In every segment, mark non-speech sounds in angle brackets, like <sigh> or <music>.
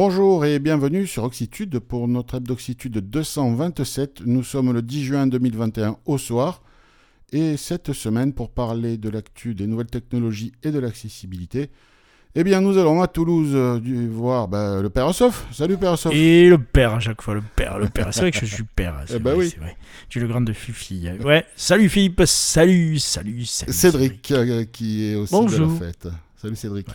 Bonjour et bienvenue sur Oxitude pour notre Hebdoxitude 227. Nous sommes le 10 juin 2021 au soir. Et cette semaine, pour parler de l'actu des nouvelles technologies et de l'accessibilité, eh bien, nous allons à Toulouse euh, du- voir bah, le père Ossoff. Salut père Ossoff. Et le père à chaque fois, le père, le père. C'est vrai que je suis père. c'est Eh ben vrai, oui. c'est vrai. Tu es le grand de Fifi. Ouais, salut Philippe, salut, salut, salut. Cédric, euh, qui est aussi de Bonjour. la fête. Salut Cédric.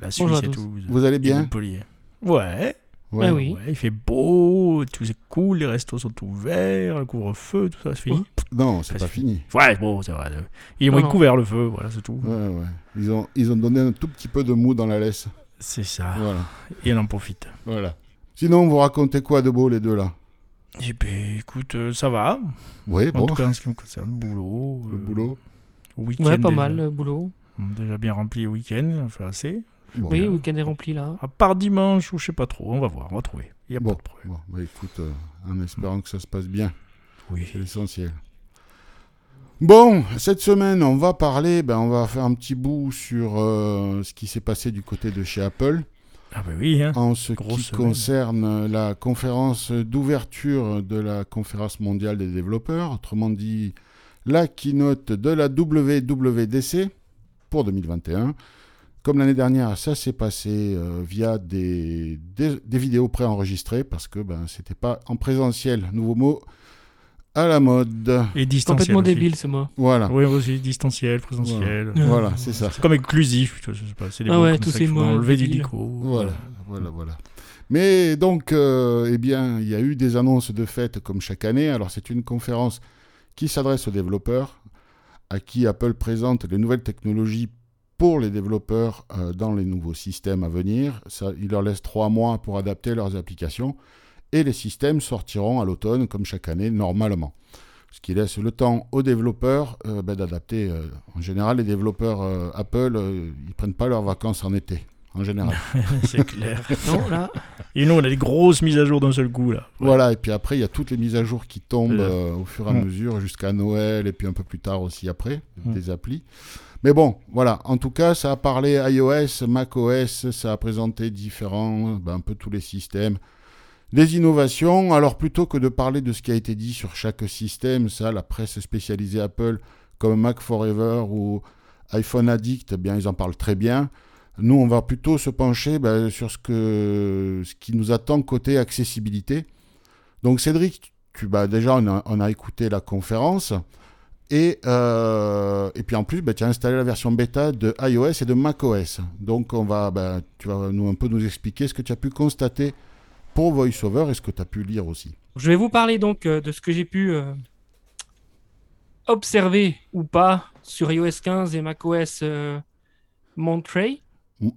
La Suisse Bonjour à et tous. tout. Vous allez bien Montpellier. Ouais, Ouais. Ah oui. ouais, il fait beau, tout c'est cool, les restos sont ouverts, le couvre-feu, tout ça, c'est fini. Non, c'est Pas pas fini. Ouais, bon, c'est vrai. Ils ont Non, couvert le feu, voilà, c'est tout. Ouais, ouais. Ils ont, ils ont donné un tout petit peu de mou dans la laisse. C'est ça. Voilà. Et on en profite. voilà. Sinon, vous racontez quoi de beau les deux là? Et ben, écoute, euh, ça va. Oui, En bon. tout cas, en ce qui me concerne, le boulot. Le euh, boulot. Week-end. Ouais, pas déjà. mal, le boulot. Déjà bien rempli le week-end, on fait assez. Bon. Oui, le week-end est rempli là. À part dimanche ou je sais pas trop, on va voir, on va trouver. Il y a Bon. pas de problème. Bon, bah écoute, euh, en espérant que ça se passe bien. Oui. C'est l'essentiel. Bon, cette semaine, on va parler, ben, on va faire un petit bout sur euh, ce qui s'est passé du côté de chez Apple Ah bah oui, hein. en ce Grosse qui semaine. concerne la conférence d'ouverture de la conférence mondiale des développeurs, autrement dit la keynote de la WWDC pour 2021. Comme l'année dernière, ça s'est passé euh, via des, des, des vidéos préenregistrées parce que ben, c'était pas en présentiel. Nouveau mot à la mode. Et distanciel. Complètement aussi. débile ce mot. Voilà. Oui, aussi, distanciel, présentiel. Voilà. Voilà, c'est ça. C'est comme vois, je sais pas, c'est des Ah mots ouais, comme tous ça ces mots enlever du dico. Voilà, voilà, voilà. Mais donc, euh, eh bien, il y a eu des annonces de fête comme chaque année. Alors, c'est une conférence qui s'adresse aux développeurs, à qui Apple présente les nouvelles technologies pour les développeurs euh, dans les nouveaux systèmes à venir. Ça, il leur laisse trois mois pour adapter leurs applications. Et les systèmes sortiront à l'automne, comme chaque année, normalement. Ce qui laisse le temps aux développeurs euh, ben, d'adapter. euh, en général, les développeurs euh, Apple, euh, ils prennent pas leurs vacances en été, en général. <laughs> c'est clair. <laughs> Non, là, Et nous, on a des grosses mises à jour d'un seul coup, là. Ouais. Voilà, et puis après, il y a toutes les mises à jour qui tombent au fur et à ouais. mesure jusqu'à Noël, et puis un peu plus tard aussi après, Mm. des applis. Mais bon, voilà, en tout cas, ça a parlé iOS, macOS, ça a présenté différents, ben, un peu tous les systèmes, des innovations. Alors plutôt que de parler de ce qui a été dit sur chaque système, ça, la presse spécialisée Apple, comme Mac Forever ou iPhone Addict, eh bien, ils en parlent très bien. Nous, on va plutôt se pencher ben, sur ce, qui nous attend côté accessibilité. Donc, Cédric, tu, bah, déjà, on a écouté la conférence. Et, euh, et puis en plus, bah, tu as installé la version bêta de iOS et de macOS. Donc, on va, bah, tu vas nous, un peu nous expliquer ce que tu as pu constater pour VoiceOver et ce que tu as pu lire aussi. je vais vous parler donc euh, de ce que j'ai pu euh, observer ou pas sur iOS 15 et macOS euh, Monterey.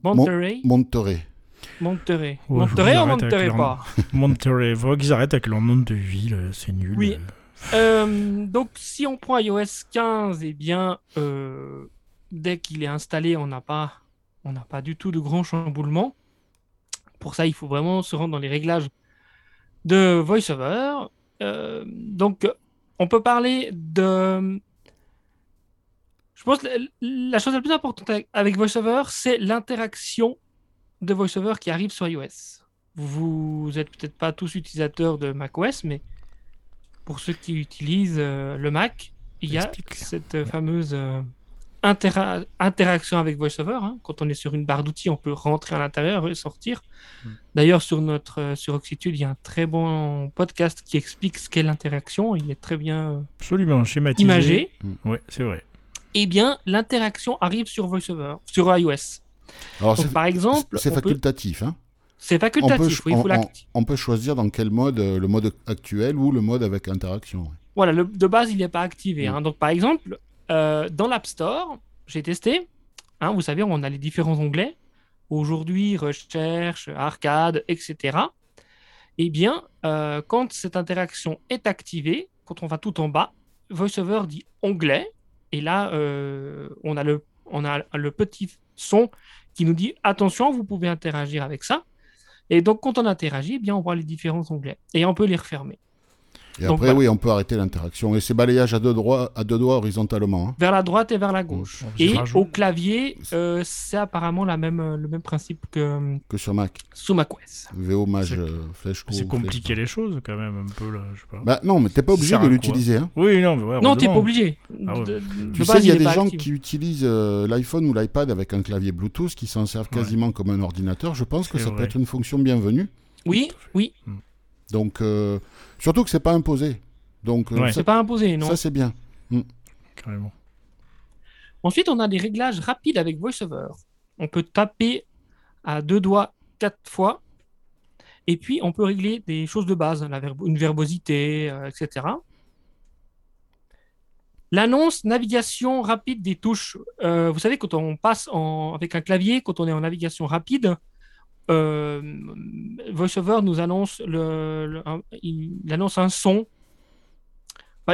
Monterey. Mon- Monterey. Monterey. Ouais, Monterey ou Monterey pas <laughs> Monterey, faut qu'ils arrêtent avec leur nom de ville, c'est nul. Oui. Euh. Donc, si on prend iOS 15, eh bien, euh, dès qu'il est installé, on n'a pas, pas du tout de grand chamboulement. Pour ça, il faut vraiment se rendre dans les réglages de VoiceOver. Euh, donc, on peut parler de. Je pense que la, chose la plus importante avec- VoiceOver, c'est l'interaction de VoiceOver qui arrive sur iOS. Vous êtes peut-être pas tous utilisateurs de macOS, mais pour ceux qui utilisent euh, le Mac, il y a Explique. cette euh, fameuse euh, intera- interaction avec VoiceOver. hein. Quand on est sur une barre d'outils, on peut rentrer à l'intérieur et sortir. Mm. D'ailleurs, sur notre euh, sur Oxitude, il y a un très bon podcast qui explique ce qu'est l'interaction. Il est très bien Absolument, schématisé. imagé. Ouais, c'est vrai. Eh bien, l'interaction arrive sur VoiceOver, sur iOS. Alors, Donc, c'est par exemple, c'est peut- facultatif. Hein c'est on, peut, facultatif. oui, faut on- peut choisir dans quel mode, euh, le mode actuel ou le mode avec interaction. Voilà, le- de base, il n'est pas activé. Mm. hein. Donc, par exemple, euh, dans l'App Store, j'ai testé. hein, vous savez, on a les différents onglets. Aujourd'hui, recherche, arcade, etc. Eh bien, euh, quand cette interaction est activée, quand on va tout en bas, VoiceOver dit onglet. Et là, euh, on, a le, on a le petit son qui nous dit attention, vous pouvez interagir avec ça. Et donc, quand on interagit, eh bien, on voit les différents onglets. Et on peut les refermer. Et Donc, après, voilà. oui, on peut arrêter l'interaction. Et c'est balayage à deux, doigts, à deux doigts horizontalement. hein. Vers la droite et vers la gauche. Et au clavier, euh, c'est apparemment la même, euh, le même principe que euh, que sur Mac. sous macOS. VO mage C'est- flèche C'est compliqué flèche- les choses quand même un peu là, je sais pas. Bah non, mais t'es pas obligé de l'utiliser. Hein. oui, non, mais ouais, Non, t'es pas obligé. Ah ouais. De- de Tu sais, il y a des gens qui utilisent euh, l'iPhone ou l'iPad avec un clavier Bluetooth qui s'en servent Ouais. quasiment comme un ordinateur. Je pense que ça peut être une fonction bienvenue. Oui, oui. Donc, euh, surtout que c'est pas imposé. Donc, euh, Ouais. C'est pas imposé, non. ça, c'est bien. Carrément. Ensuite, on a des réglages rapides avec VoiceOver. On peut taper à deux doigts quatre fois. Et puis, on peut régler des choses de base, la verbo- une verbosité, euh, etc. L'annonce navigation rapide des touches. Euh, vous savez, quand on passe en- avec un clavier, quand on est en navigation rapide, euh, VoiceOver nous annonce, le, un, il, annonce un son.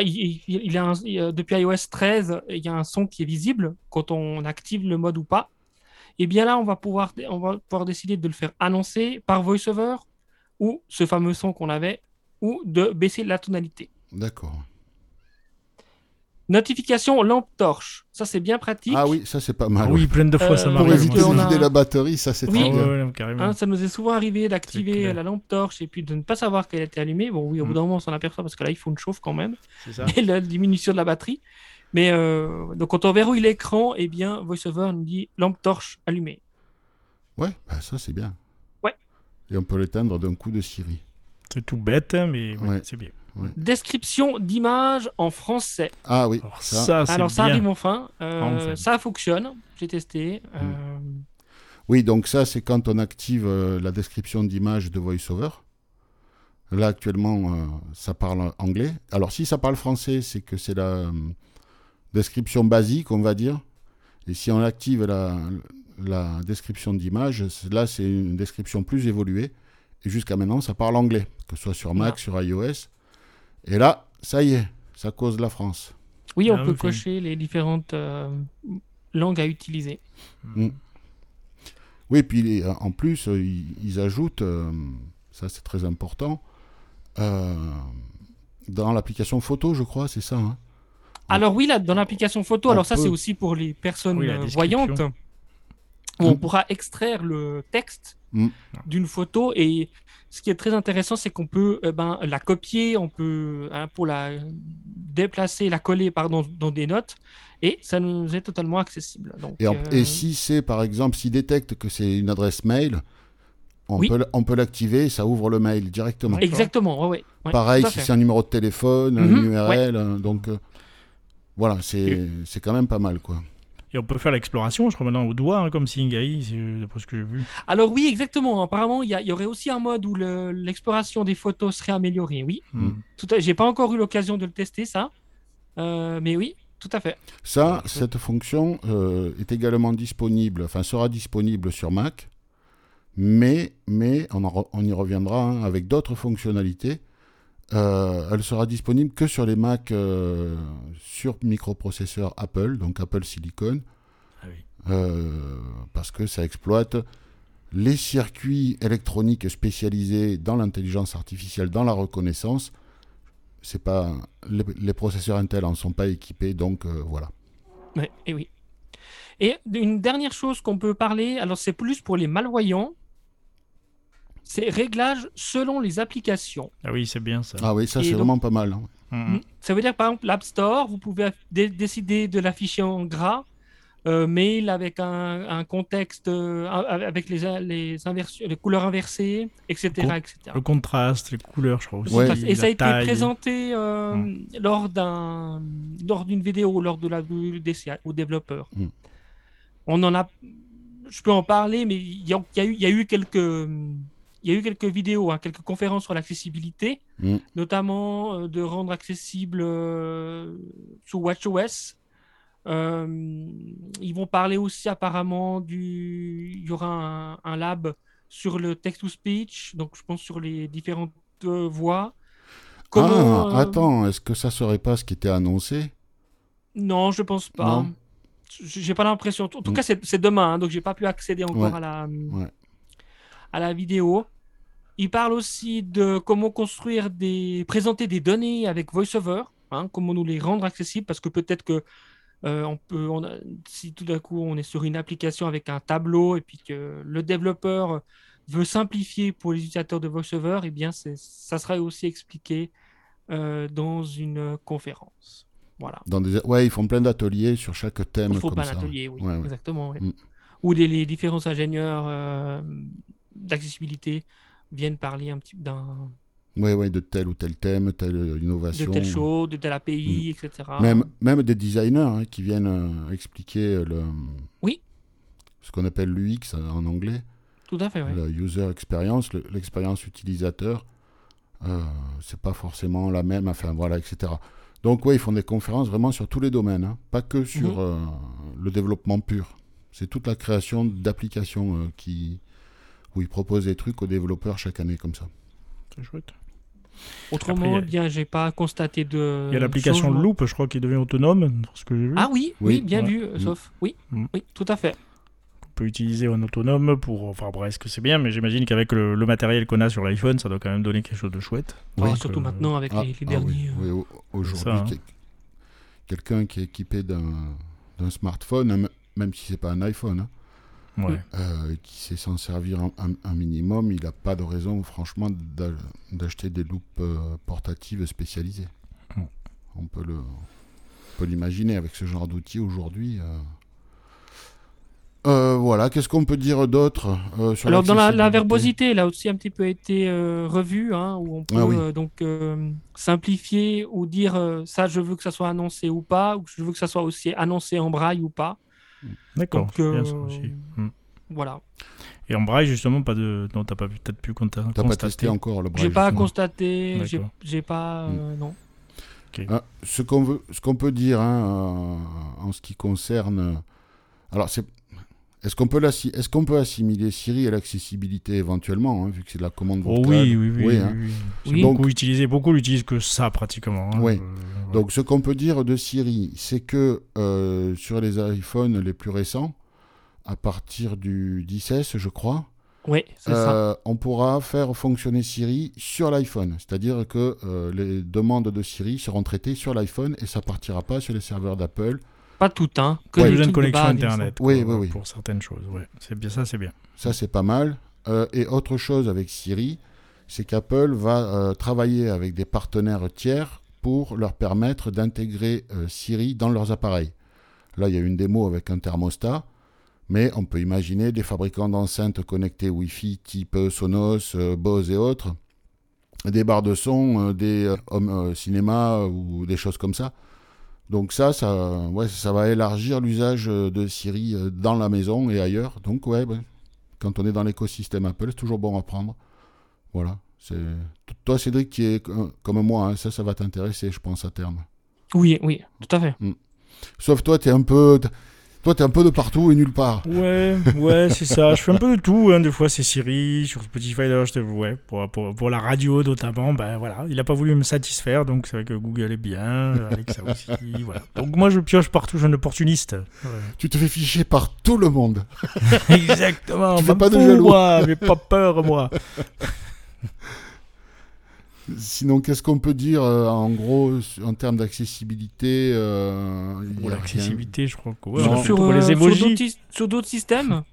Il, a un- euh, depuis iOS 13, il y a un son qui est visible quand on active le mode ou pas. Et bien là, on va pouvoir, on va pouvoir décider de le faire annoncer par VoiceOver ou ce fameux son qu'on avait ou de baisser la tonalité. D'accord. Notification lampe torche. Ça, c'est bien pratique. Ah oui, ça, c'est pas mal. Ah oui, plein de fois Euh, ça Pour m'arrive. parce éviter on de a- vider la batterie, ça, c'est Oui. très Ah bien. ouais, ouais, carrément. Hein, ça nous est souvent arrivé d'activer la lampe torche et puis de ne pas savoir qu'elle était allumée. Bon, oui, au bout Mm. d'un moment, on s'en aperçoit parce que l'iPhone chauffe quand même. c'est ça. Et la diminution de la batterie. Mais euh, donc, quand on verrouille l'écran, eh bien, VoiceOver nous dit lampe torche allumée. Ouais, bah, ça, c'est bien. Ouais. Et on peut l'éteindre d'un coup de Siri. C'est tout bête, hein, mais Ouais. c'est bien. Description d'image en français. Ah oui, Alors ça. Alors, ça bien. arrive enfin. Euh, Enfin. Ça fonctionne. J'ai testé. Mm. Euh, Oui, donc ça, c'est quand on active euh, la description d'image de VoiceOver. Là, actuellement, euh, ça parle anglais. Alors, si ça parle français, c'est que c'est la euh, description basique, on va dire. Et si on active la, la description d'image, c'est- là, c'est une description plus évoluée. Et jusqu'à maintenant, ça parle anglais, que ce soit sur Mac, Ah. sur iOS. Et là, ça y est, ça cause la France. Oui, on Ah, peut cocher les différentes euh, langues à utiliser. Oui, puis les- en plus, euh, ils, ils ajoutent, euh, ça c'est très important, euh, dans l'application photo, je crois, c'est ça. hein. Alors oui, là, dans l'application photo, On alors ça c'est aussi pour les personnes Oui, euh, voyantes, où on Mm. pourra extraire le texte Mm. d'une photo et ce qui est très intéressant, c'est qu'on peut eh ben, la copier, on peut hein, pour la déplacer, la coller pardon, dans des notes et ça nous est totalement accessible. Donc, Et, en- euh, et si c'est, par exemple, s'il détecte que c'est une adresse mail, on Oui. peut, on peut l'activer, ça ouvre le mail directement. Exactement, ouais, ouais, ouais, Pareil, si c'est un numéro de téléphone, Mhm, un URL, euh, donc euh, voilà, c'est c'est quand même pas mal, quoi. Et on peut faire l'exploration, je crois maintenant au doigt, hein, comme Singai, d'après ce que j'ai vu. Alors oui, exactement. Apparemment, il y, aurait aussi un mode où le- l'exploration des photos serait améliorée. Oui, Mm. tout à... j'ai pas encore eu l'occasion de le tester ça, Euh, mais oui, tout à fait. Ça, cette fonction euh, est également disponible, enfin sera disponible sur Mac, mais, mais on, en re- on y reviendra hein, avec d'autres fonctionnalités. Euh, elle sera disponible que sur les Mac euh, sur microprocesseur Apple, donc Apple Silicon, Ah oui. euh, parce que ça exploite les circuits électroniques spécialisés dans l'intelligence artificielle, dans la reconnaissance. C'est pas les, les processeurs Intel en sont pas équipés, donc euh, voilà. Ouais, et oui. Et une dernière chose qu'on peut parler, alors c'est plus pour les malvoyants, c'est réglage selon les applications. Ah oui, c'est bien ça. Ah oui, ça c'est vraiment pas mal. hein. Mhm. Ça veut dire par exemple l'App Store, vous pouvez dé- décider de l'afficher en gras, euh, mail avec un, un contexte, euh, avec les, les, couleurs inversées, etc. Con- etc. Le contraste, les couleurs, je crois aussi. Ouais. Et ça a été taille. présenté euh, lors d'un lors d'une vidéo lors de la WWDC aux développeurs. Mm. On en a, je peux en parler, mais y, y il y a eu quelques il y a eu quelques vidéos, hein, quelques conférences sur l'accessibilité, Mm. notamment euh, de rendre accessible euh, sous WatchOS. Euh, ils vont parler aussi apparemment du. Il y aura un, un lab sur le text-to-speech, donc je pense sur les différentes voix. Comment, ah, attends, est-ce que ça serait pas ce qui était annoncé? Non, je pense pas. Non. J'ai pas l'impression. En tout Mm. cas, c'est c'est demain, hein, donc j'ai pas pu accéder encore Ouais, à la ouais. À la vidéo. Il parle aussi de comment construire des, présenter des données avec VoiceOver, hein, comment nous les rendre accessibles, parce que peut-être que euh, on peut, on a- si tout d'un coup on est sur une application avec un tableau et puis que le développeur veut simplifier pour les utilisateurs de VoiceOver, eh bien ça sera aussi expliqué euh, dans une conférence. Voilà. Dans des... Ouais, ils font plein d'ateliers sur chaque thème. Il faut comme pas ça. l'atelier, oui, Ouais, ouais. exactement. oui. Mm. Où les, les différents ingénieurs euh, d'accessibilité viennent parler un petit d'un Ouais, ouais, de tel ou tel thème, telle de innovation. telle chose, de telle API, etc. Même, même des designers hein, qui viennent euh, expliquer le, Oui. ce qu'on appelle l'UX en anglais, Tout à fait, oui. le user experience, le- l'expérience utilisateur. Euh, c'est pas forcément la même, enfin voilà, etc. Donc, ouais, ils font des conférences vraiment sur tous les domaines, hein, pas que sur Mhm. euh, le développement pur. C'est toute la création d'applications euh, qui, où ils proposent des trucs aux développeurs chaque année comme ça. C'est chouette. Autrement, Après, a- bien, j'ai pas constaté de. Il y a l'application. Loop, je crois, qui devient autonome, ce que j'ai vu. Ah oui, oui, Oui. bien Ouais. vu, euh, Mm. sauf. Oui, Mm. oui, tout à fait. qu'on peut utiliser en autonome pour. Enfin, bref, est-ce que c'est bien, mais j'imagine qu'avec le, le matériel qu'on a sur l'iPhone, ça doit quand même donner quelque chose de chouette. Enfin, Donc, surtout euh, maintenant avec Ah, les, les ah derniers. oui, euh, oui, au- aujourd'hui, hein. quel- quelqu'un qui est équipé d'un d'un smartphone, hein, même si c'est pas un iPhone, hein, Ouais. euh, et qui sait s'en servir un, un- un minimum, il n'a pas de raison, franchement, d'a- d'acheter des loupes euh, portatives spécialisées. Mm. On peut le, on peut l'imaginer avec ce genre d'outils aujourd'hui. euh. Euh, voilà, qu'est-ce qu'on peut dire d'autre euh, Alors dans la, la verbosité, là aussi un petit peu été euh, revue, hein, où on peut Ah oui. euh, donc euh, simplifier ou dire euh, ça je veux que ça soit annoncé ou pas, ou je veux que ça soit aussi annoncé en braille ou pas. D'accord, Donc, c'est bien ça euh, aussi. Mm. Voilà. Et en braille, justement, pas de. Non, t'as pas pu- peut-être pu conta- T'as pas constater. testé encore le braille J'ai pas constaté, j'ai pas, euh, non. Ah, ce qu'on veut, ce qu'on peut dire hein, euh, en ce qui concerne, euh, alors c'est, est-ce qu'on peut qu'on assimiler Siri à l'accessibilité éventuellement, hein, vu que c'est de la commande Oh vocale? oui, oui, oui. oui, hein. oui. Oui. beaucoup utilisé. Beaucoup l'utilisent que ça, pratiquement. hein. Oui. Euh, ouais. Donc ce qu'on peut dire de Siri, c'est que euh, sur les iPhones les plus récents, à partir du 10S, je crois, Oui, c'est ça. euh, on pourra faire fonctionner Siri sur l'iPhone. C'est-à-dire que euh, les demandes de Siri seront traitées sur l'iPhone et ça partira pas sur les serveurs d'Apple. Pas tout, hein. Que Pas des trucs connexion internet. Oui, quoi, oui, oui. Pour certaines choses, ouais. C'est bien ça, c'est bien. Ça, c'est pas mal. Euh, et autre chose avec Siri, c'est qu'Apple va euh, travailler avec des partenaires tiers pour leur permettre d'intégrer euh, Siri dans leurs appareils. Là, il y a une démo avec un thermostat, mais on peut imaginer des fabricants d'enceintes connectées Wi-Fi type Sonos, euh, Bose et autres, des barres de son, euh, des euh, home euh, cinéma ou des choses comme ça. Donc ça, ça, ouais, ça va élargir l'usage euh, de Siri euh, dans la maison et ailleurs. Donc ouais, ouais, quand on est dans l'écosystème Apple, c'est toujours bon à prendre. Voilà. C'est toi, Cédric, qui est euh, comme moi, hein, ça, ça va t'intéresser, je pense à terme. Oui, oui, tout à fait. Sauf toi, t'es un peu, toi, t'es un peu de partout et nulle part. Ouais, ouais, c'est ça. Je fais un peu de tout. hein. Des fois, c'est Siri. Sur Spotify, d'ailleurs, je te... ouais, pour, pour, pour la radio notamment, ben voilà. Il a pas voulu me satisfaire, donc c'est vrai que Google est bien, aussi. voilà. Donc moi, je pioche partout, je suis un opportuniste. Ouais. Tu te fais ficher par tout le monde. <laughs> Exactement. Tu fais pas de jaloux. moi. J'ai pas peur, moi. <laughs> Sinon, qu'est-ce qu'on peut dire euh, en gros en termes d'accessibilité euh, Pour l'accessibilité, je crois que ouais, Non. on- Sur, pour euh, les emojis. sur d'autres systèmes?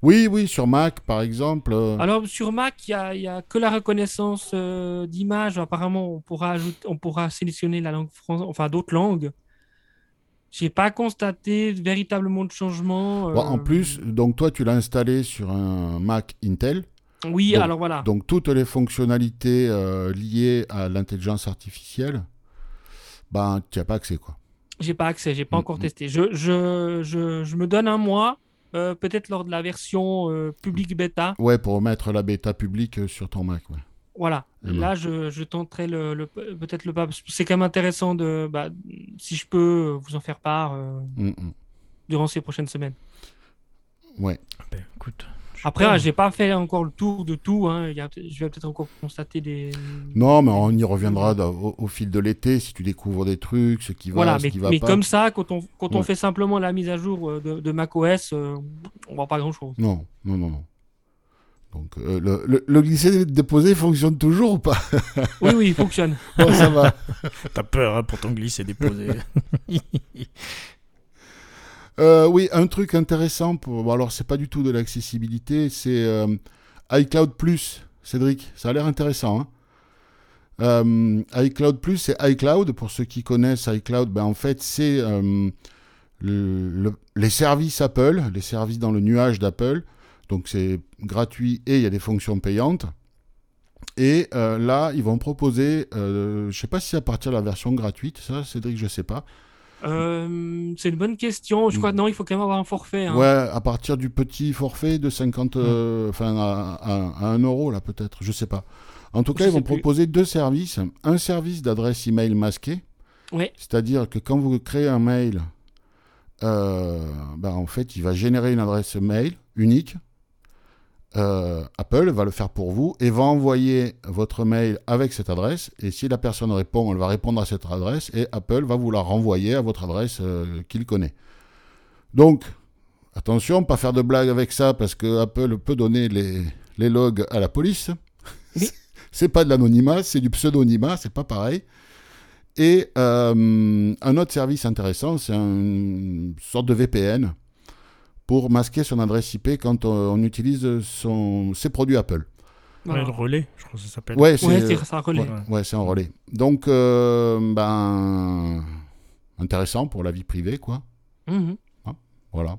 Oui, oui, sur Mac, par exemple. euh, Alors sur Mac, il y a, que la reconnaissance euh, d'image. Apparemment, on pourra ajouter, on pourra sélectionner la langue française, enfin d'autres langues. J'ai pas constaté véritablement de changement. bon, en plus, donc toi, tu l'as installé sur un Mac Intel. Oui, donc- alors voilà. Donc toutes les fonctionnalités euh, liées à l'intelligence artificielle, ben tu n'as pas accès quoi. J'ai pas accès, j'ai pas Mm, encore mm. testé. Je, je, je, je me donne un mois, euh, peut-être lors de la version euh, public bêta. Ouais, pour mettre la bêta publique sur ton Mac. Ouais. Voilà. Là, je, je tenterai le, le- peut-être le pas. C'est quand même intéressant de, bah, si je peux vous en faire part euh, Mm, durant ces prochaines semaines. Ouais. Ben, écoute. Après, hein, j'ai pas fait encore le tour de tout. hein. Il y a peut- je vais peut-être encore constater des. Non, mais on y reviendra au, au fil de l'été si tu découvres des trucs, ce qui va, Voilà, ce mais, qui va mais pas. comme ça, quand on, quand on Ouais. fait simplement la mise à jour euh, de, de macOS, euh, on voit pas grand-chose. Non, non, non, non. Donc euh, le, le, le glisser-déposer fonctionne toujours ou pas? <laughs> Oui, oui, il fonctionne. Bon, ça va. <laughs> T'as peur hein, pour ton glisser déposer. <laughs> Euh, oui, un truc intéressant, pour... bon, alors c'est pas du tout de l'accessibilité, c'est euh, iCloud Plus, Cédric, ça a l'air intéressant. Hein euh, iCloud Plus, c'est iCloud, pour ceux qui connaissent iCloud, ben, en fait c'est le, le, les services Apple, les services dans le nuage d'Apple, donc c'est gratuit et il y a des fonctions payantes. Et là, ils vont proposer, je sais pas si à partir de la version gratuite, ça, Cédric, je sais pas. Euh, c'est une bonne question. Je crois que non, il faut quand même avoir un forfait. hein. Ouais, à partir du petit forfait de 50, euh, enfin à, à, à 1 euro là peut-être, je sais pas. En tout cas, Je ils vont plus. proposer deux services. Un service d'adresse email masqué, Ouais. c'est-à-dire que quand vous créez un mail, euh, ben, en fait, il va générer une adresse mail unique. Euh, Apple va le faire pour vous et va envoyer votre mail avec cette adresse. Et si la personne répond, elle va répondre à cette adresse et Apple va vous la renvoyer à votre adresse euh, qu'il connaît. Donc, attention, pas faire de blagues avec ça parce que Apple peut donner les, les logs à la police. Oui. <laughs> c'est pas de l'anonymat, c'est du pseudonymat, c'est pas pareil. Et euh, un autre service intéressant, c'est une sorte de VPN pour masquer son adresse IP quand on, on utilise son, ses produits Apple. Voilà. Ouais, le relais, je crois que ça s'appelle. Ouais, c'est Ouais, ça, relais. ouais, ouais, c'est un relais. Donc, euh, ben, intéressant pour la vie privée, quoi. Mhm. Voilà.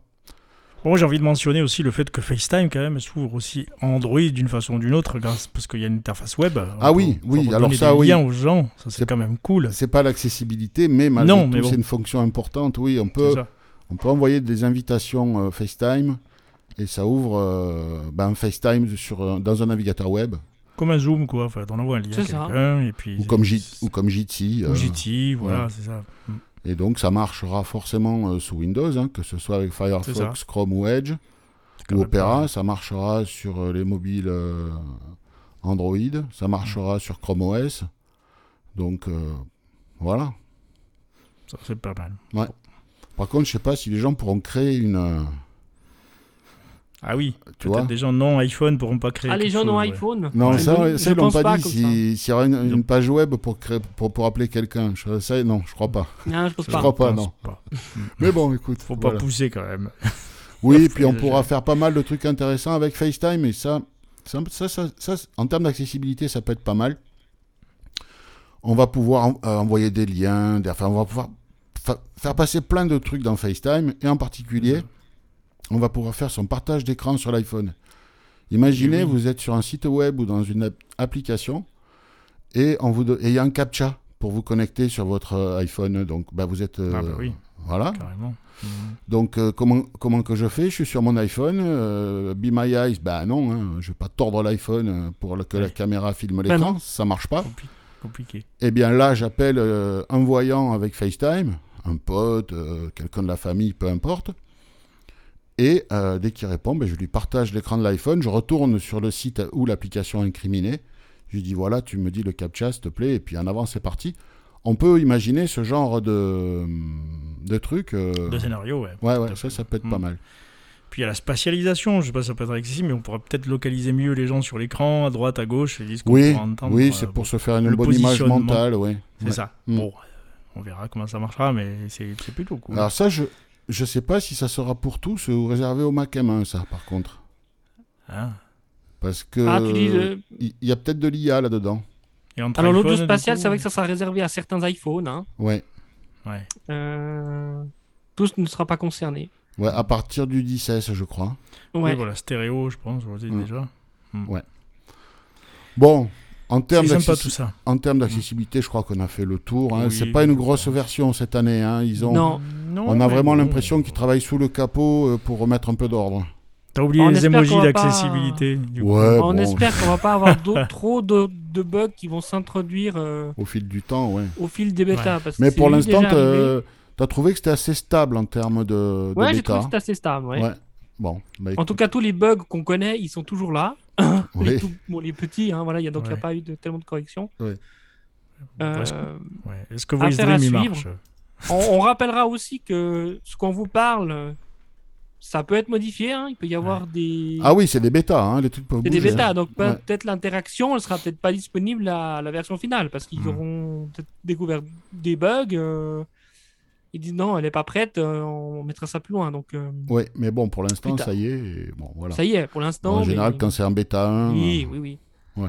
Bon, j'ai envie de mentionner aussi le fait que FaceTime, quand même, s'ouvre aussi Android d'une façon ou d'une autre, grâce, parce qu'il y a une interface web. Ah oui, peut- oui, alors ça, des oui. liens aux gens, ça c'est quand même cool. C'est pas l'accessibilité, mais malgré Non, tout, bon. c'est une fonction importante. Oui, on peut, ça. On peut envoyer des invitations euh, FaceTime et ça ouvre euh, ben, FaceTime sur, un- dans un navigateur web Comme un Zoom, quoi. Enfin, on envoie un lien à C'est ça. quelqu'un, et puis... ou comme, J- ou comme Jitsi. Ou euh, Jitsi, voilà, ouais. c'est ça. Et donc, ça marchera forcément euh, sous Windows, hein, que ce soit avec Firefox, Chrome ou Edge ou Opera. pas- Ça marchera sur euh, les mobiles euh, Android. Ça marchera sur Chrome OS. Donc, euh, voilà. Ça, c'est pas mal. Par contre, je sais pas si les gens pourront créer une. Ah oui, tu vois des gens non iPhone pourront pas créer Ah, les gens chose, ont ouais. iPhone Non, Ouais. ça, Je- ça ils l'ont pense pas, pas dit. si- S'il y aura une, page web pour, créer, pour, pour appeler quelqu'un. Je- Ça, non, je crois pas. Non, je pense Je pas. crois pas, pense non. pas. <laughs> Mais bon, écoute. Faut voilà. pas pousser quand même. <laughs> Oui, puis on pourra faire pas mal de trucs intéressants avec FaceTime. Et ça, ça, ça, ça- ça, en termes d'accessibilité, ça peut être pas mal. On va pouvoir en- euh, envoyer des liens. des- enfin, on va pouvoir faire passer plein de trucs dans FaceTime. Et en particulier, on va pouvoir faire son partage d'écran sur l'iPhone. Imaginez, Oui. vous êtes sur un site web ou dans une app- application et on vous il y a un captcha pour vous connecter sur votre euh, iPhone. Donc, bah, vous êtes. euh, Ah bah oui, Voilà. carrément. Mm. Donc, euh, comment, comment que je fais? Je suis sur mon iPhone. euh, Be My Eyes, bah non, hein, je vais pas tordre l'iPhone euh, pour que la caméra filme Bah l'écran. non. ça marche pas. Compli- Compliqué. Eh bien là, j'appelle un voyant avec FaceTime, un pote, euh, quelqu'un de la famille, peu importe. Et euh, dès qu'il répond, ben, je lui partage l'écran de l'iPhone. Je retourne sur le site où l'application est incriminée. Je lui dis voilà, tu me dis le captcha, s'il te plaît. Et puis en avant, c'est parti. On peut imaginer ce genre de, de trucs. euh, De scénario, ouais. Ouais, ouais, ça, ça peut être pas mal. Puis il y a la spatialisation, je sais pas si ça peut être accessible, mais on pourrait peut-être localiser mieux les gens sur l'écran, à droite, à gauche, et ce qu'on Oui, pourra entendre. oui, c'est pour se faire une bonne image mentale, ouais. C'est Ouais. ça. Mm. Bon, on verra comment ça marchera, mais c'est plutôt cool. Alors ça, je je sais pas si ça sera pour tous ou réservé au Mac M1, ça, par contre. Hein. Parce que Ah, tu dis. euh, il y a peut-être de l'IA là-dedans. Alors, l'audio spatial, c'est vrai que ça sera réservé à certains iPhones. hein. Ouais. Ouais. Euh, Tous ne sera pas concerné. Ouais, à partir du 16, je crois. Ouais. Oui, voilà, stéréo, je pense, je vous dis Mm. déjà. Bon, en termes termes d'accessibilité, je crois qu'on a fait le tour. Hein. Oui, c'est pas une grosse version cette année. Hein. Ils ont, Non. Non, on a vraiment bon, l'impression qu'ils travaillent sous le capot euh, pour remettre un peu d'ordre. T'as oublié On les emojis pas- d'accessibilité. Ouais, On bon, espère qu'on va pas avoir <laughs> trop de, de bugs qui vont s'introduire euh, au fil du temps, ouais. au fil des bêtas. parce que Mais pour l'instant, arrivé. t'as trouvé que c'était assez stable en termes de, de Ouais, j'ai trouvé que c'était assez stable. ouais. Ouais. Bon, bah, En tout cas, tous les bugs qu'on connaît, ils sont toujours là. Oui. Les, tout- bon, les petits, hein, voilà, il y a donc il y a pas eu de, tellement de corrections. Ouais. Euh, Est-ce que, ouais. Voice à Dream il suivre. marche on, on rappellera aussi que ce qu'on vous parle, euh, ça peut être modifié. hein. Il peut y avoir des. Ah oui, c'est des bêtas, hein, les trucs peuvent C'est des bêtas, hein. donc Ouais. peut-être l'interaction, elle sera peut-être pas disponible à la version finale parce qu'ils Hmm. auront peut-être découvert des bugs. euh, ils disent non, elle est pas prête, euh, on mettra ça plus loin. Donc euh, Ouais, mais bon, pour l'instant, ça y est. et bon, voilà. ça y est, pour l'instant. en mais- général, quand c'est en bêta 1. Oui, oui, oui.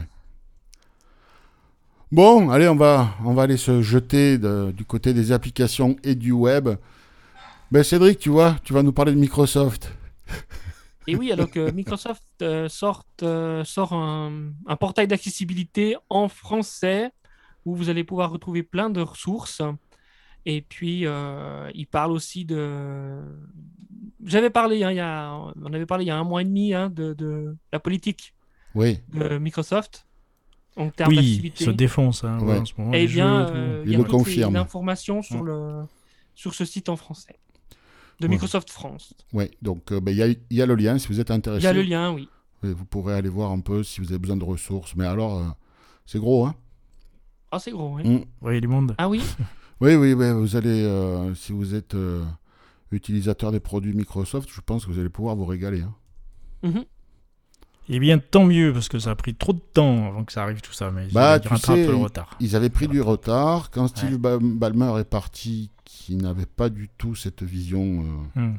Bon, allez, on va, on va aller se jeter de- du côté des applications et du web. Ben, Cédric, tu vois, tu vas nous parler de Microsoft. <laughs> Et oui, alors que Microsoft euh, sort, euh, sort un, un portail d'accessibilité en français où vous allez pouvoir retrouver plein de ressources. Et puis, euh, il parle aussi de. J'avais parlé, hein, il y a... on avait parlé il y a un mois et demi hein, de, de la politique Oui, de Microsoft en termes Oui, se défonce hein, Ouais. en ce moment. Eh les bien, jeux, euh, Il y a le confirme. l'information sur, Mm. le, sur ce site en français de Ouais. Microsoft France. oui. Donc, euh, ben, il y, a, il y a le lien si vous êtes intéressé. Il y a le lien, oui. Vous pourrez aller voir un peu si vous avez besoin de ressources. Mais alors, euh, c'est gros, hein Ah, c'est gros, oui. Mm. Ouais, du monde. Ah oui <laughs> Oui, oui, oui. Vous allez, euh, si vous êtes euh, utilisateur des produits Microsoft, je pense que vous allez pouvoir vous régaler. hein. Mhm. Eh bien, tant mieux, parce que ça a pris trop de temps avant que ça arrive tout ça, mais Bah, ils tu sais, le retard. Ils avaient pris du retard. Quand Steve Ba- Ballmer est parti, qui n'avait pas du tout cette vision euh, Hmm.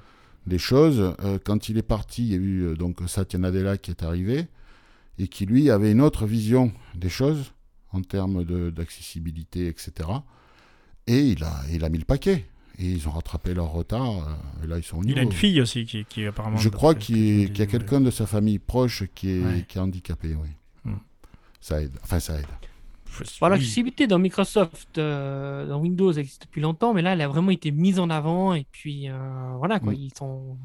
des choses, euh, quand il est parti, il y a eu euh, donc Satya Nadella qui est arrivé et qui lui avait une autre vision des choses en termes de- d'accessibilité, etc. Et il a, il a mis le paquet. Et ils ont rattrapé leur retard. euh, et là, ils sont au Il a une fille aussi qui, qui apparemment. Je crois qu'il y, a quelqu'un de sa famille proche qui est, Ouais. qui est handicapé, oui. Hmm. Ça aide. Enfin, ça aide. Oui. L'accessibilité dans Microsoft, euh, dans Windows, existe depuis longtemps, mais là, elle a vraiment été mise en avant. Et puis, euh, voilà, quoi. Mm. Ils sont.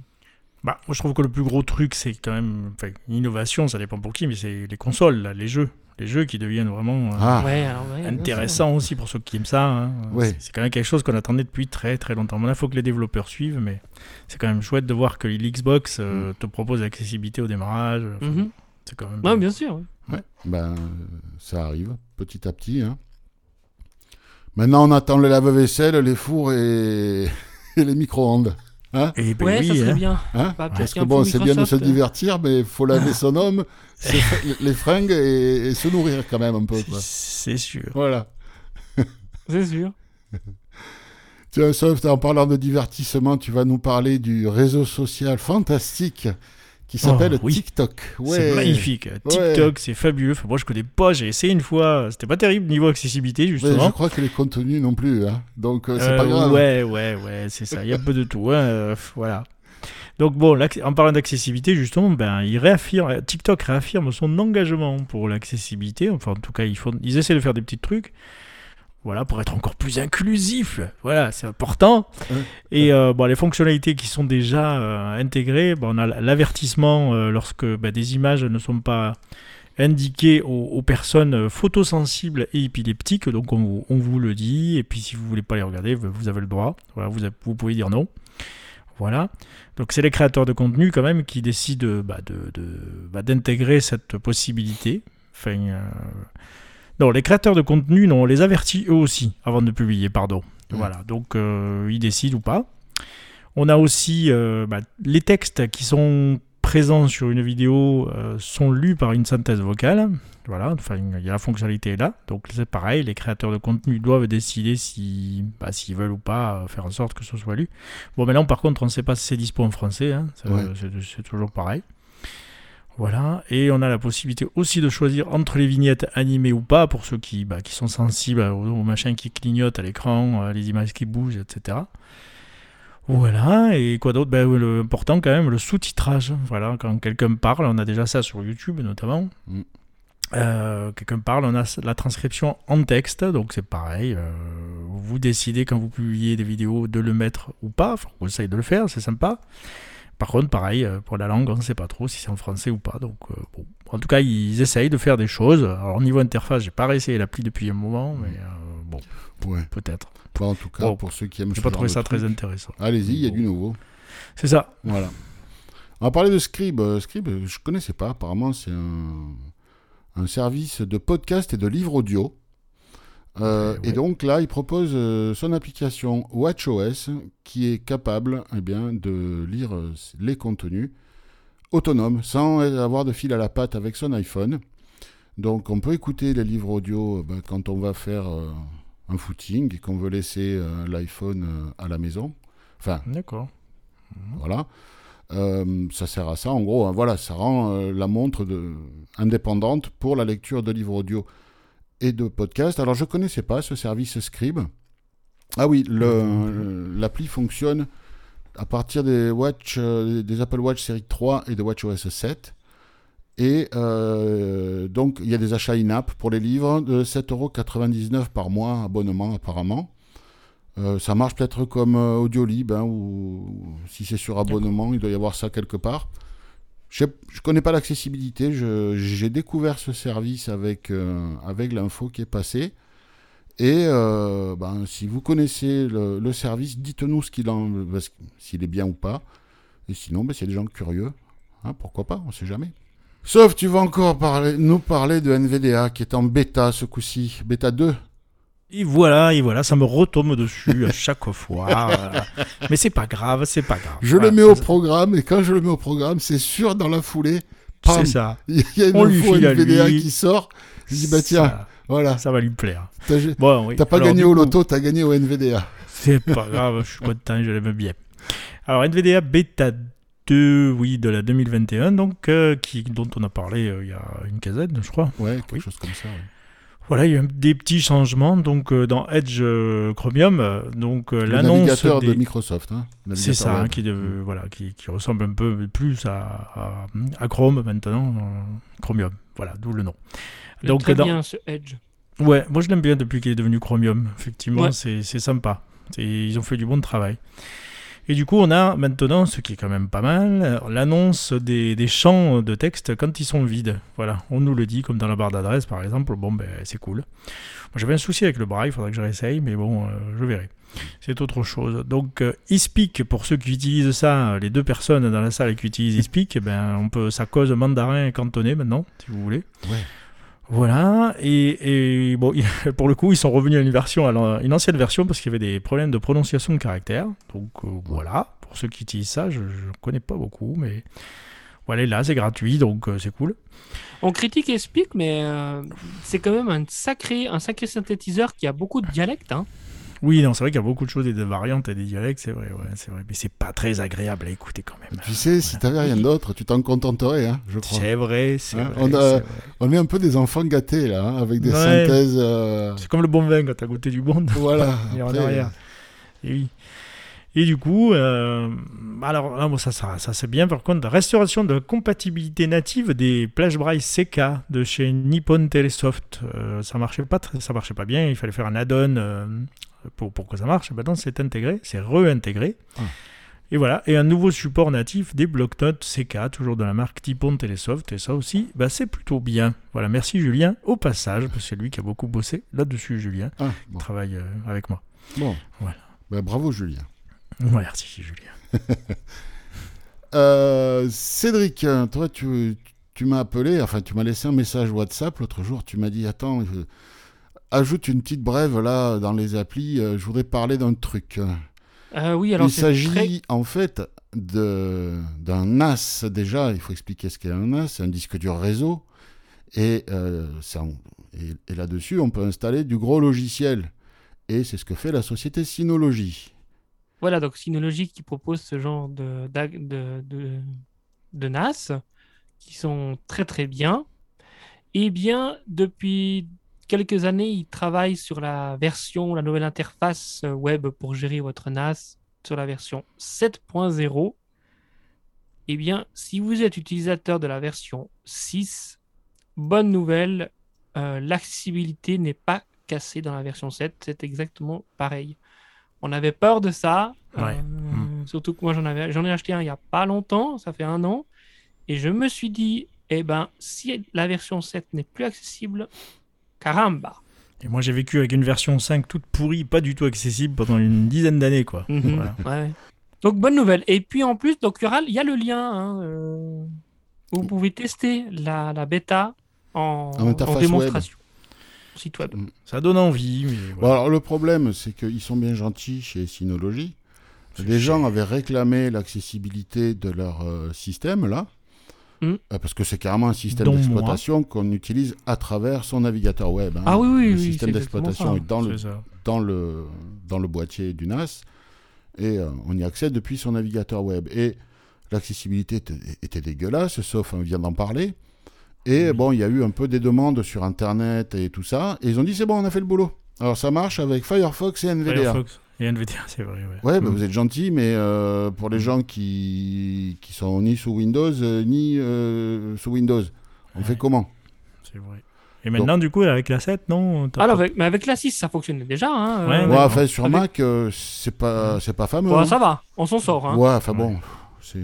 Bah, moi, je trouve que le plus gros truc, c'est quand même. Enfin, innovation, ça dépend pour qui, mais c'est les consoles, là, les jeux. Les jeux qui deviennent vraiment. euh, Ah, Ouais, alors, ouais, bien sûr. intéressants aussi pour ceux qui aiment ça. hein. Ouais. C'est- quand même quelque chose qu'on attendait depuis très très longtemps. Maintenant, il faut que les développeurs suivent, mais c'est quand même chouette de voir que l'Xbox euh, te propose l'accessibilité au démarrage. Enfin, Mhm. C'est quand même. Ouais, bien sûr. ben, ça arrive petit à petit. hein. Maintenant, on attend le lave-vaisselle, les fours et, <laughs> et les micro-ondes. Et ben Ouais, oui, ça serait hein. bien. Hein Bah, Parce que bon, c'est bien de se divertir, mais il faut laver <laughs> son homme, les fringues et, et se nourrir quand même un peu. C'est sûr. Voilà. <laughs> C'est sûr. Tiens, Soft, en parlant de divertissement, tu vas nous parler du réseau social fantastique qui s'appelle Oh, oui. TikTok. Ouais. C'est magnifique. TikTok, c'est fabuleux. Enfin, moi, je connais pas. J'ai essayé une fois. C'était pas terrible niveau accessibilité, Mais justement. je crois que les contenus non plus. Hein. Donc, euh, c'est Euh, pas grave. Ouais, ouais, ouais, c'est ça. Il y a un peu de tout. hein, euh, voilà. Donc bon, en parlant d'accessibilité, justement, ben, il réaffirme, TikTok réaffirme son engagement pour l'accessibilité. Enfin, en tout cas, ils, font, ils essaient de faire des petits trucs. Voilà, pour être encore plus inclusif. Voilà, c'est important. Ouais. Et euh, bon, les fonctionnalités qui sont déjà euh, intégrées, bon, on a l'avertissement euh, lorsque ben, des images ne sont pas indiquées aux, aux personnes photosensibles et épileptiques. Donc on, vous- on vous le dit. Et puis si vous voulez pas les regarder, vous avez le droit. Voilà, vous, vous pouvez dire non. Voilà. Donc c'est les créateurs de contenu quand même qui décident bah, de, de- bah, d'intégrer cette possibilité. Enfin, non, les créateurs de contenu, non, on les avertit eux aussi avant de publier, pardon. Voilà, donc euh, ils décident ou pas. On a aussi euh, bah, les textes qui sont présents sur une vidéo euh, sont lus par une synthèse vocale. Voilà, enfin il y a la fonctionnalité est là. Donc c'est pareil, les créateurs de contenu doivent décider si, bah, s'ils veulent ou pas faire en sorte que ce soit lu. Bon, maintenant par contre, on ne sait pas si c'est dispo en français. hein. Ouais. c'est toujours pareil. Voilà, et on a la possibilité aussi de choisir entre les vignettes animées ou pas pour ceux qui, bah, qui sont sensibles aux, machins qui clignotent à l'écran, euh, les images qui bougent, etc. Voilà, et quoi d'autre? Ben, le Important quand même, le sous-titrage. Voilà, quand quelqu'un parle, on a déjà ça sur YouTube notamment. Mm. Euh, quelqu'un parle, on a la transcription en texte, donc c'est pareil. euh, vous décidez quand vous publiez des vidéos de le mettre ou pas. On essaye de le faire, c'est sympa. Par contre, pareil, euh, pour la langue, on ne sait pas trop si c'est en français ou pas. Donc, euh, bon. En tout cas, ils essayent de faire des choses. Alors, niveau interface, j'ai pas réessayé l'appli depuis un moment, mais euh, bon, Ouais. peut-être. En tout cas, Bon, pour ceux qui aiment J'ai pas trouvé ça truc, très intéressant. Allez-y, il y a du nouveau. C'est ça. Voilà. On va parler de Scribe. Scribe, je connaissais pas. Apparemment, c'est un, un service de podcast et de livres audio Euh, Ouais. Et donc là, il propose euh, son application WatchOS qui est capable eh bien, de lire euh, les contenus autonome, sans avoir de fil à la patte avec son iPhone. Donc on peut écouter les livres audio ben, quand on va faire un footing et qu'on veut laisser l'iPhone à la maison. Enfin, D'accord. voilà. Euh, ça sert à ça, en gros. hein, voilà, ça rend la montre de- indépendante pour la lecture de livres audio et de podcasts. Alors, je connaissais pas ce service Scribe. Ah oui, euh, l'appli fonctionne à partir des Watch, euh, des Apple Watch série 3 et de WatchOS 7. Et euh, donc, il y a des achats in-app pour les livres de 7,99€ par mois, abonnement apparemment. Euh, ça marche peut-être comme Audiolib, hein, ou si c'est sur abonnement, il doit y avoir ça quelque part. Je ne connais pas l'accessibilité, j'ai découvert ce service avec, euh, avec l'info qui est passée. Et euh, ben, si vous connaissez le, service, dites-nous ce qu'il s'il est bien ou pas. Et sinon, ben, s'il y des gens curieux, hein, pourquoi pas, on sait jamais. Sauf tu vas encore nous parler de NVDA qui est en bêta ce coup-ci, bêta 2. Et voilà, et voilà, ça me retombe dessus à chaque <laughs> fois. Mais c'est pas grave, c'est pas grave. Je Voilà, le mets au programme et quand je le mets au programme, c'est sûr dans la foulée, C'est ça. <laughs> il y a une On info lui. qui sort. Je dis bah tiens, Ça, voilà, ça va lui plaire. t'as Bon, oui. pas Alors, gagné au loto, t'as gagné au NVDA. <laughs> C'est pas grave, je suis content, je l'aime bien. Alors, NVDA Beta 2, oui, de la 2021, donc, euh, qui, dont on a parlé euh, il y a une quinzaine, je crois. Ouais, quelque Oui. chose comme ça. ouais. Voilà, il y a des petits changements donc euh, dans Edge euh, Chromium, euh, donc euh, Le l'annonce navigateur des... de Microsoft. Hein, C'est ça, hein, qui, dev- voilà, qui, qui ressemble un peu plus à, à, à Chrome maintenant, euh, Chromium, voilà, d'où le nom. Mais Donc, très dans- bien ce Edge. Ouais, moi je l'aime bien depuis qu'il est devenu Chromium. Effectivement, Ouais. c'est c'est sympa. C'est- Ils ont fait du bon travail. Et du coup, on a maintenant, ce qui est quand même pas mal, l'annonce des, champs de texte quand ils sont vides. Voilà, on nous le dit, comme dans la barre d'adresse par exemple. Bon, ben c'est cool. Moi j'avais un souci avec le bras, il faudrait que je réessaye, mais bon, euh, je verrai. C'est autre chose. Donc, euh, eSpeak, pour ceux qui utilisent ça, les deux personnes dans la salle qui utilisent eSpeak, ben, on peut, ça cause mandarin cantonné maintenant, si vous voulez. Ouais. Voilà, et, bon, <laughs> pour le coup, ils sont revenus à une version, une ancienne version, parce qu'il y avait des problèmes de prononciation de caractères. Donc euh, voilà, pour ceux qui utilisent ça, je ne connais pas beaucoup, mais voilà, là, c'est gratuit, donc euh, c'est cool. On critique et Speak, mais euh, c'est quand même un sacré, un sacré synthétiseur qui a beaucoup de dialectes. Hein. Oui, non, c'est vrai qu'il y a beaucoup de choses et des variantes et des dialectes, c'est vrai, ouais, c'est vrai, mais c'est pas très agréable à écouter quand même. Tu sais, si t'avais rien d'autre, tu t'en contenterais, hein, je crois. C'est vrai, c'est Hein, vrai. on a- vrai. On est un peu des enfants gâtés là, hein, avec des Ouais. synthèses. euh, C'est comme le bon vin quand t'as goûté du bon. Voilà. Et en arrière. Et oui. Et du coup, euh, alors là, bon, ça, ça, ça c'est bien. Par contre, restauration de la compatibilité native des Flash Braille CK de chez Nippon Telesoft. Euh, ça marchait pas, très- ça marchait pas bien. Il fallait faire un add-on euh, pour, pour que ça marche. Maintenant, c'est intégré, c'est réintégré. Ah. Et voilà, et un nouveau support natif des bloc-notes CK, toujours de la marque Nippon Telesoft. Et ça aussi, bah, c'est plutôt bien. Voilà, merci Julien au passage, parce que c'est lui qui a beaucoup bossé là-dessus, Julien. Ah, bon. travaille euh, avec moi. bon. Voilà. Ben, bravo Julien. Merci Julien. <laughs> Euh, Cédric, toi, tu, tu m'as appelé, enfin, tu m'as laissé un message WhatsApp l'autre jour. Tu m'as dit Attends, je- ajoute une petite brève là dans les applis. euh, je voudrais parler d'un truc. Euh, oui, alors il s'agit très- en fait de- d'un NAS. Déjà, il faut expliquer ce qu'est un NAS. C'est un disque dur réseau. Et, euh, ça, et, et là-dessus, on peut installer du gros logiciel. Et c'est ce que fait la société Synology. Voilà, donc Synology qui propose ce genre de, d'ag- de, de, de NAS qui sont très très bien. Eh bien, depuis quelques années, ils travaillent sur la version, la nouvelle interface euh, web pour gérer votre NAS sur la version 7.0. Eh bien, si vous êtes utilisateur de la version 6, bonne nouvelle, euh, l'accessibilité n'est pas cassée dans la version 7, c'est exactement pareil. On avait peur de ça, Ouais. euh, surtout que moi j'en avais, j'en ai acheté un il n'y a pas longtemps, ça fait un an, et je me suis dit, eh ben, si la version 7 n'est plus accessible, caramba. Et moi j'ai vécu avec une version 5 toute pourrie, pas du tout accessible pendant une dizaine d'années quoi. Mhm. Voilà. Ouais. Donc bonne nouvelle. Et puis en plus, donc il y aura- il y a le lien. hein, euh, vous pouvez tester la, la bêta en, démonstration. site web. Ça donne envie, mais Bon, voilà. alors le problème, c'est qu'ils sont bien gentils chez Synology. Les gens avaient réclamé l'accessibilité de leur euh, système là, Mm. Euh, parce que c'est carrément un système Dont d'exploitation qu'on utilise à travers son navigateur web. hein. Ah oui, oui, Le oui, système c'est exactement d'exploitation est dans le, dans le, dans le boîtier du NAS et euh, on y accède depuis son navigateur web. Et l'accessibilité était, était dégueulasse, sauf on vient d'en parler. Et bon, il y a eu un peu des demandes sur Internet et tout ça. Et ils ont dit c'est bon, on a fait le boulot. Alors ça marche avec Firefox et NVDA. Firefox et NVDA, <laughs> c'est vrai. Ouais, Ouais, bah, Mm. vous êtes gentil, mais euh, pour les gens qui, qui sont ni sous Windows, euh, ni euh, sous Windows, on Ouais. fait comment? C'est vrai. Et maintenant, du coup, avec la 7, non? Alors, avec, mais avec la 6, ça fonctionnait déjà. Hein, Ouais, Ouais, enfin, sur Avec- Mac, euh, c'est pas, c'est pas fameux. hein. ça va, on s'en sort. Hein. Ouais, enfin Ouais. bon, c'est...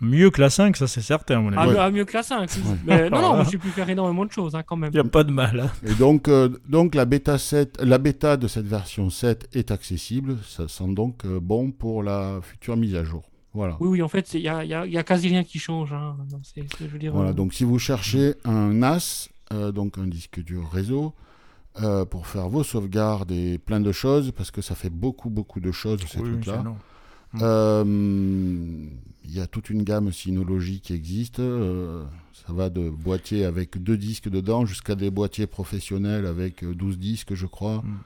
Mieux que la 5, ça c'est certain, à mon Ah, avis. mieux, ah, mieux que la 5. Mais, non, non, j'ai pu faire énormément de choses hein, quand même. Il n'y a pas de mal. hein. Et donc, euh, donc la, bêta 7, la bêta de cette version 7 est accessible. Ça sent donc euh, bon pour la future mise à jour. Voilà. Oui, oui, en fait, il n'y a, y a- y a quasi rien qui change. Hein. Je veux dire, Voilà, euh, donc si vous cherchez un NAS, euh, donc un disque dur réseau, euh, pour faire vos sauvegardes et plein de choses, parce que ça fait beaucoup, beaucoup de choses, ces Oui, trucs-là. C'est énorme. Euh, Il y a toute une gamme Synology qui existe. euh, ça va de boîtiers avec deux disques dedans jusqu'à des boîtiers professionnels avec euh, 12 disques, je crois. Mm.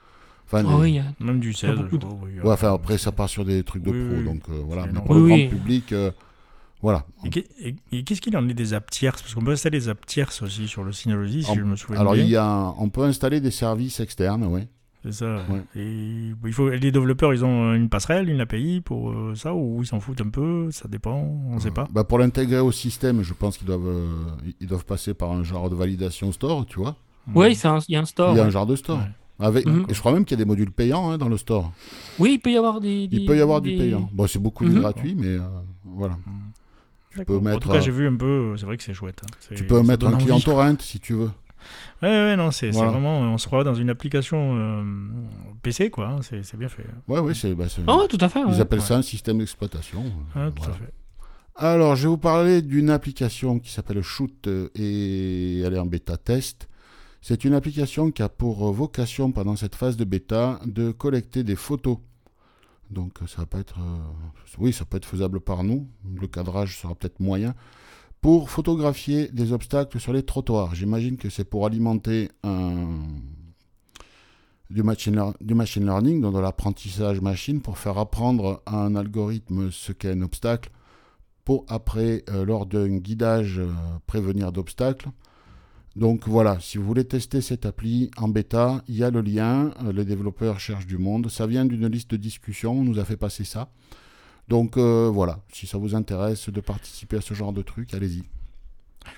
Enfin, ah des- oui, a- Même du 16, beaucoup je de- crois, oui. Ouais, enfin, après, ça part sur des trucs de Oui, pro. oui, Donc euh, voilà. Mais pour le Oui, grand oui. public, euh, voilà. Et qu'est- et- et qu'est-ce qu'il en est des apps tierces? Parce qu'on peut installer des apps tierces aussi sur le Synology, si En- je me souviens Alors, bien. il y a, on peut installer des services externes, ouais. C'est ça. Ouais. Et bon, il faut, les développeurs, ils ont une passerelle, une API pour euh, ça, ou ils s'en foutent un peu, ça dépend, on ne sait pas. Bah, pour l'intégrer au système, je pense qu'ils doivent, euh, ils doivent passer par un genre de validation store, tu vois. Oui, c'est un- il y a un store. Il y a un genre de store. Ouais. Avec, Mhm. Et je crois même qu'il y a des modules payants hein, dans le store. Oui, il peut y avoir des. Il des- peut y avoir du payant. Bon, c'est beaucoup Mhm. du gratuit, mais euh, voilà. D'accord. peux En mettre, tout cas, j'ai vu un peu, c'est vrai que c'est chouette. hein. Tu peux mettre un client envie. torrent si tu veux. Ouais, ouais, non, c'est Voilà. vraiment, on se croit dans une application euh, PC, quoi, hein, c'est bien fait. Ouais, ouais, c'est. bah, Ah ouais, tout à fait. Ils ouais. appellent ouais. ça un système d'exploitation. Hein, tout Voilà. à fait. Alors, je vais vous parler d'une application qui s'appelle Shoot euh, et elle est en bêta test. C'est une application qui a pour euh, vocation pendant cette phase de bêta de collecter des photos. Donc euh, ça va pas être, euh, oui, ça peut être faisable par nous. Le cadrage sera peut-être moyen pour photographier des obstacles sur les trottoirs. J'imagine que c'est pour alimenter du machine learning, donc de l'apprentissage machine, pour faire apprendre à un algorithme ce qu'est un obstacle pour après, euh, lors d'un guidage, euh, prévenir d'obstacles. Donc voilà, si vous voulez tester cette appli en bêta, il y a le lien, euh, les développeurs cherchent du monde, ça vient d'une liste de discussion, on nous a fait passer ça. Donc euh, voilà, si ça vous intéresse de participer à ce genre de truc, allez-y.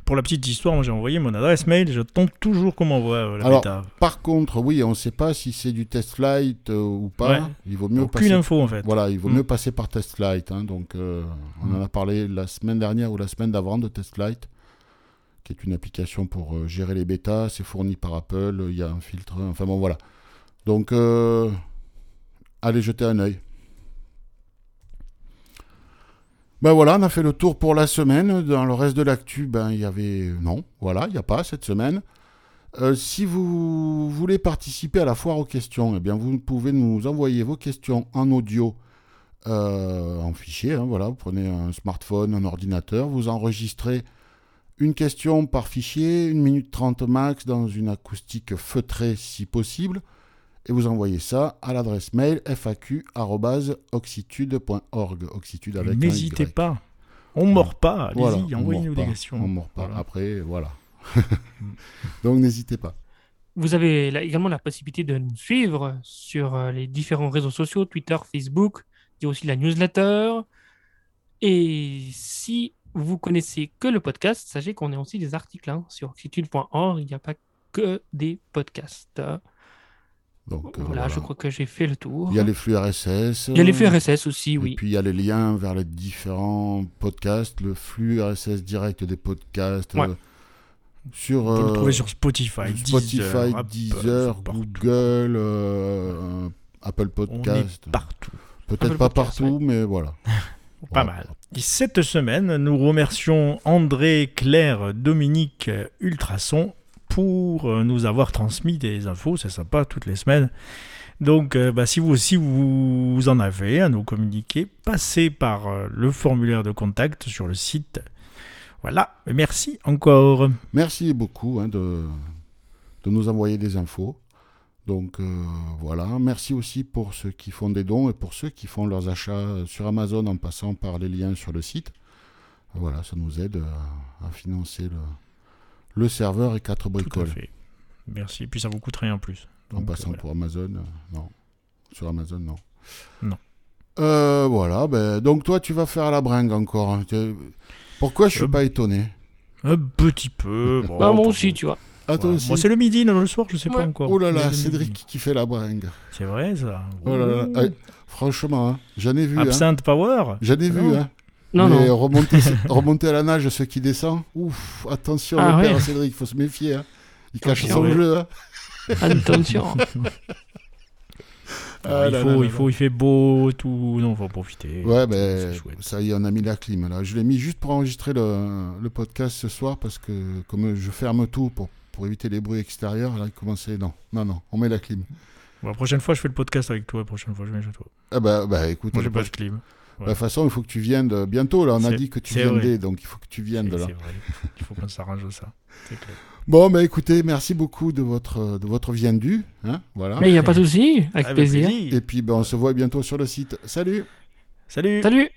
Pour la petite histoire, moi j'ai envoyé mon adresse mail, je tombe toujours qu'on m'envoie euh, la Alors, bêta. Par contre, oui, on ne sait pas si c'est du test flight euh, ou pas. Ouais. Il vaut mieux Aucune passer info en fait. Voilà, il vaut Mm. mieux passer par Test Flight. hein, donc, euh, on Mm. en a parlé la semaine dernière ou la semaine d'avant de Test Flight, qui est une application pour gérer les bêtas. C'est fourni par Apple. Il y a un filtre. Enfin bon, voilà. Donc, allez jeter un œil. Ben voilà, on a fait le tour pour la semaine. Dans le reste de l'actu, ben il y avait non, voilà, il n'y a pas cette semaine. Euh, si vous voulez participer à la foire aux questions, eh bien vous pouvez nous envoyer vos questions en audio, euh, en fichier. hein, voilà, vous prenez un smartphone, un ordinateur, vous enregistrez une question par fichier, 1 minute 30 max, dans une acoustique feutrée si possible, et vous envoyez ça à l'adresse mail faq@oxitude.org. Oxitude avec un N'hésitez pas. On mord pas, allez-y, Voilà, envoyez-nous mord des pas, questions. On mord pas. Voilà. Après, voilà. <laughs> Donc n'hésitez pas. Vous avez là également la possibilité de nous suivre sur euh, les différents réseaux sociaux, Twitter, Facebook. Il y a aussi la newsletter. Et si vous connaissez que le podcast, sachez qu'on a aussi des articles hein, sur oxitude.org. Il n'y a pas que des podcasts. Donc, euh, voilà, je crois que j'ai fait le tour. Il y a les flux RSS. Il y a les flux RSS aussi, Et oui. puis il y a les liens vers les différents podcasts, le flux RSS direct des podcasts. Ouais. euh, sur On peut le euh, trouver sur Spotify, Spotify, Deezer, Apple. Google, euh, Apple On Podcast. est partout. Peut-être pas Podcast, partout, mais voilà. <laughs> Pas Voilà. mal. Et cette semaine, nous remercions André, Claire, Dominique, Ultrason pour euh, nous avoir transmis des infos. C'est sympa toutes les semaines. Donc, euh, bah, si vous aussi vous en avez à nous communiquer, passez par euh, le formulaire de contact sur le site. Voilà, merci encore. Merci beaucoup hein, de, nous envoyer des infos. Donc voilà, merci aussi pour ceux qui font des dons et pour ceux qui font leurs achats sur Amazon en passant par les liens sur le site. Voilà, ça nous aide à financer le, le serveur et quatre Tout à bricoles. fait. Merci. Puis ça vous coûte rien en plus. En Donc, passant voilà. pour Amazon, euh, non. Sur Amazon, non. Non. Euh, voilà, ben, donc toi, tu vas faire la bringue encore. hein. Pourquoi je suis Euh, pas étonné Un petit peu. bon, Bah, moi aussi, tu vois. Ah, Voilà. Moi, c'est le midi, non, le soir, je sais pas encore. Oh là là, Cédric midi. qui fait la bringue. C'est vrai, ça. Oh là là. Ah, franchement, hein, j'en ai vu. Hein. Absinthe Power J'en ai vu. Hein. Non, Mais non. Remonter, <laughs> remonter à la nage, ceux qui descendent. Ouf, attention, Ah le ouais. père Cédric, faut se méfier. hein. Il cache son ouais. jeu. hein. Attention. <laughs> Ah il, là faut, là là il, faut, il fait beau, tout. Non, faut profiter. Ouais, C'est ben chouette. ça y est, on a mis la clim là. Je l'ai mis juste pour enregistrer le, le podcast ce soir parce que comme je ferme tout pour, pour éviter les bruits extérieurs, là il commençait. Non, non, non, on met la clim. Bon, la prochaine fois, je fais le podcast avec toi. La prochaine fois, je viens chez toi. Ah bah, bah écoute, Moi, j'ai pas de clim. Bah, de toute façon, il faut que tu viennes de- bientôt là. On a dit que tu viendrais, donc il faut que tu viennes de là. c'est vrai. Il faut qu'on s'arrange ça. C'est clair. Bon, bah écoutez, merci beaucoup de votre de votre viendu, hein, voilà. Mais il n'y a pas de souci. Avec Avec plaisir. Et puis ben, on se voit bientôt sur le site. Salut. Salut Salut